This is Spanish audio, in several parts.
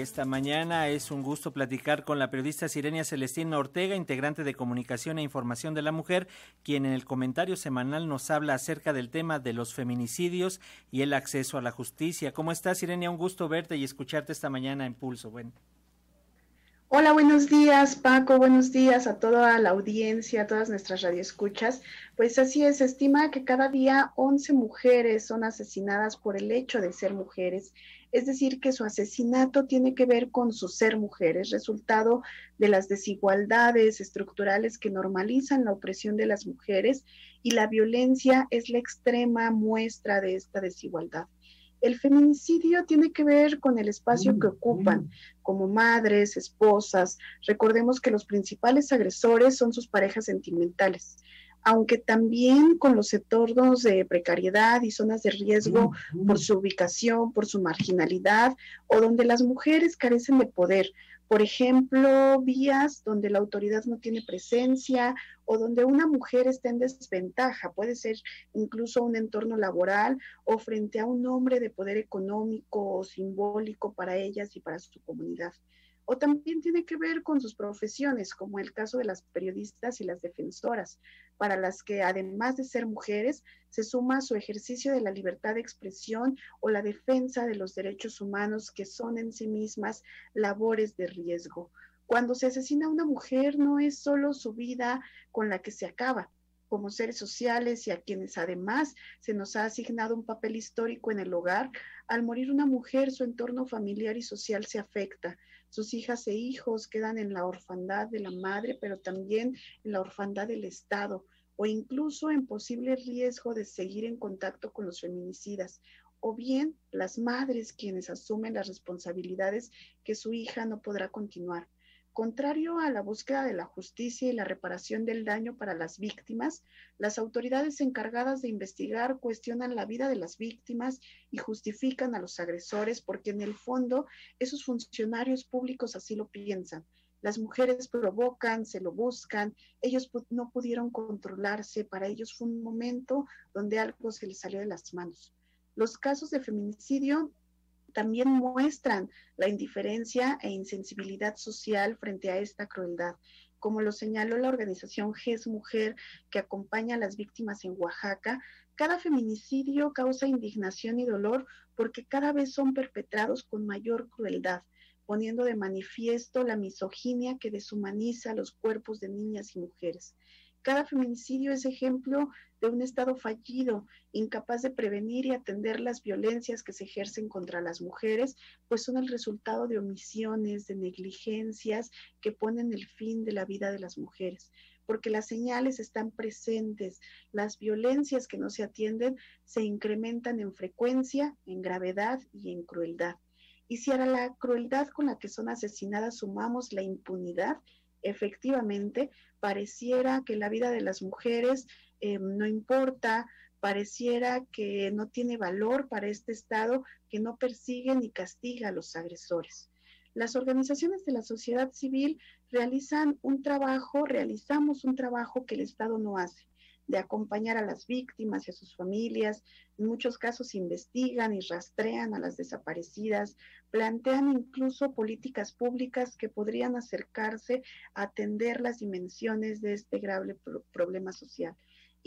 Esta mañana es un gusto platicar con la periodista Sirenia Celestina Ortega, integrante de Comunicación e Información de la Mujer, quien en el comentario semanal nos habla acerca del tema de los feminicidios y el acceso a la justicia. ¿Cómo estás, Sirenia? Un gusto verte y escucharte esta mañana en Pulso. Bueno. Hola, buenos días, Paco. Buenos días a toda la audiencia, a todas nuestras radioescuchas. Pues así es, se estima que cada día 11 mujeres son asesinadas por el hecho de ser mujeres es decir, que su asesinato tiene que ver con su ser mujer, es resultado de las desigualdades estructurales que normalizan la opresión de las mujeres y la violencia es la extrema muestra de esta desigualdad. El feminicidio tiene que ver con el espacio que ocupan como madres, esposas. Recordemos que los principales agresores son sus parejas sentimentales aunque también con los entornos de precariedad y zonas de riesgo por su ubicación, por su marginalidad, o donde las mujeres carecen de poder. Por ejemplo, vías donde la autoridad no tiene presencia o donde una mujer está en desventaja, puede ser incluso un entorno laboral o frente a un hombre de poder económico o simbólico para ellas y para su comunidad o también tiene que ver con sus profesiones, como el caso de las periodistas y las defensoras, para las que además de ser mujeres, se suma su ejercicio de la libertad de expresión o la defensa de los derechos humanos, que son en sí mismas labores de riesgo. Cuando se asesina a una mujer no es solo su vida con la que se acaba, como seres sociales y a quienes además se nos ha asignado un papel histórico en el hogar, al morir una mujer su entorno familiar y social se afecta, sus hijas e hijos quedan en la orfandad de la madre, pero también en la orfandad del Estado o incluso en posible riesgo de seguir en contacto con los feminicidas, o bien las madres quienes asumen las responsabilidades que su hija no podrá continuar. Contrario a la búsqueda de la justicia y la reparación del daño para las víctimas, las autoridades encargadas de investigar cuestionan la vida de las víctimas y justifican a los agresores porque en el fondo esos funcionarios públicos así lo piensan. Las mujeres provocan, se lo buscan, ellos no pudieron controlarse, para ellos fue un momento donde algo se les salió de las manos. Los casos de feminicidio también muestran la indiferencia e insensibilidad social frente a esta crueldad. Como lo señaló la organización GES Mujer que acompaña a las víctimas en Oaxaca, cada feminicidio causa indignación y dolor porque cada vez son perpetrados con mayor crueldad, poniendo de manifiesto la misoginia que deshumaniza los cuerpos de niñas y mujeres. Cada feminicidio es ejemplo de un Estado fallido, incapaz de prevenir y atender las violencias que se ejercen contra las mujeres, pues son el resultado de omisiones, de negligencias que ponen el fin de la vida de las mujeres porque las señales están presentes, las violencias que no se atienden se incrementan en frecuencia, en gravedad y en crueldad. Y si a la crueldad con la que son asesinadas sumamos la impunidad, efectivamente pareciera que la vida de las mujeres eh, no importa, pareciera que no tiene valor para este Estado que no persigue ni castiga a los agresores. Las organizaciones de la sociedad civil realizan un trabajo, realizamos un trabajo que el Estado no hace de acompañar a las víctimas y a sus familias. En muchos casos investigan y rastrean a las desaparecidas, plantean incluso políticas públicas que podrían acercarse a atender las dimensiones de este grave problema social.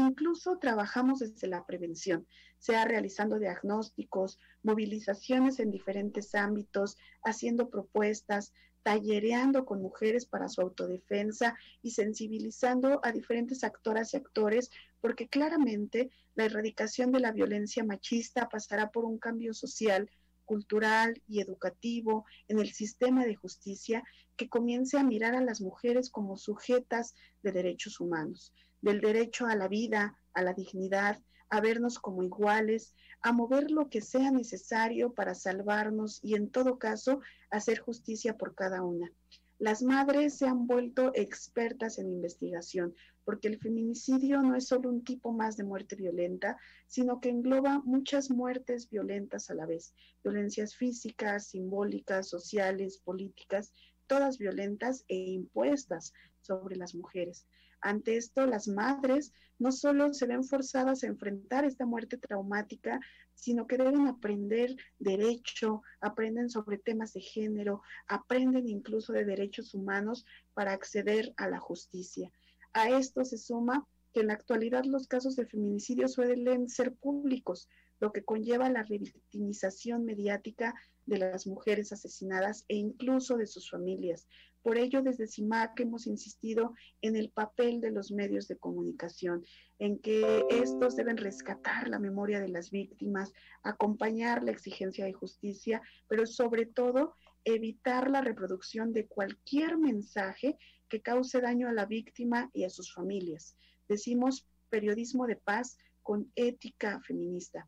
Incluso trabajamos desde la prevención, sea realizando diagnósticos, movilizaciones en diferentes ámbitos, haciendo propuestas, tallereando con mujeres para su autodefensa y sensibilizando a diferentes actoras y actores, porque claramente la erradicación de la violencia machista pasará por un cambio social, cultural y educativo en el sistema de justicia que comience a mirar a las mujeres como sujetas de derechos humanos, del derecho a la vida, a la dignidad, a vernos como iguales, a mover lo que sea necesario para salvarnos y en todo caso hacer justicia por cada una. Las madres se han vuelto expertas en investigación porque el feminicidio no es solo un tipo más de muerte violenta, sino que engloba muchas muertes violentas a la vez, violencias físicas, simbólicas, sociales, políticas, todas violentas e impuestas sobre las mujeres. Ante esto, las madres no solo se ven forzadas a enfrentar esta muerte traumática, sino que deben aprender derecho, aprenden sobre temas de género, aprenden incluso de derechos humanos para acceder a la justicia. A esto se suma que en la actualidad los casos de feminicidio suelen ser públicos, lo que conlleva la revictimización mediática de las mujeres asesinadas e incluso de sus familias. Por ello, desde CIMAC hemos insistido en el papel de los medios de comunicación, en que estos deben rescatar la memoria de las víctimas, acompañar la exigencia de justicia, pero sobre todo evitar la reproducción de cualquier mensaje que cause daño a la víctima y a sus familias. Decimos periodismo de paz con ética feminista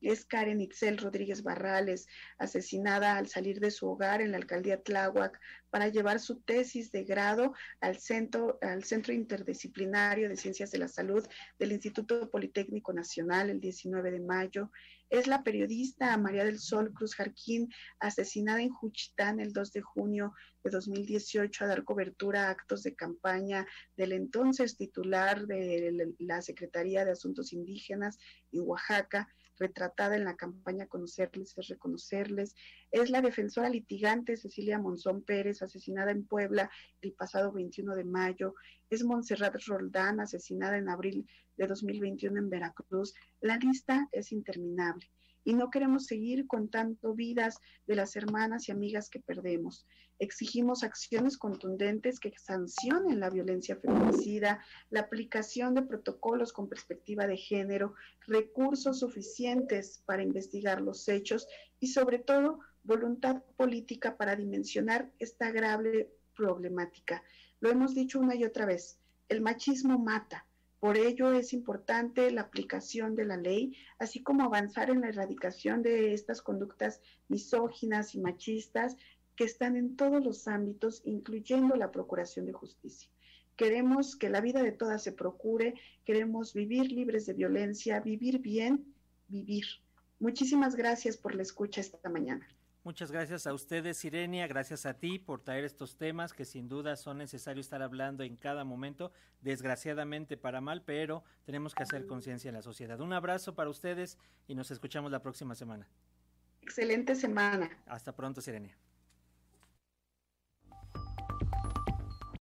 es Karen Itzel Rodríguez Barrales, asesinada al salir de su hogar en la alcaldía Tláhuac para llevar su tesis de grado al centro, al centro Interdisciplinario de Ciencias de la Salud del Instituto Politécnico Nacional el 19 de mayo. Es la periodista María del Sol Cruz Jarquín, asesinada en Juchitán el 2 de junio de 2018 a dar cobertura a actos de campaña del entonces titular de la Secretaría de Asuntos Indígenas en Oaxaca retratada en la campaña Conocerles es Reconocerles. Es la defensora litigante Cecilia Monzón Pérez, asesinada en Puebla el pasado 21 de mayo. Es Montserrat Roldán, asesinada en abril de 2021 en Veracruz. La lista es interminable y no queremos seguir contando vidas de las hermanas y amigas que perdemos. Exigimos acciones contundentes que sancionen la violencia feminicida, la aplicación de protocolos con perspectiva de género, recursos suficientes para investigar los hechos y sobre todo voluntad política para dimensionar esta grave problemática. Lo hemos dicho una y otra vez, el machismo mata, por ello es importante la aplicación de la ley, así como avanzar en la erradicación de estas conductas misóginas y machistas que están en todos los ámbitos, incluyendo la procuración de justicia. Queremos que la vida de todas se procure, queremos vivir libres de violencia, vivir bien, vivir. Muchísimas gracias por la escucha esta mañana. Muchas gracias a ustedes, Sirenia, gracias a ti por traer estos temas que sin duda son necesarios estar hablando en cada momento, desgraciadamente para mal, pero tenemos que hacer conciencia en la sociedad. Un abrazo para ustedes y nos escuchamos la próxima semana. Excelente semana. Hasta pronto, Sirenia.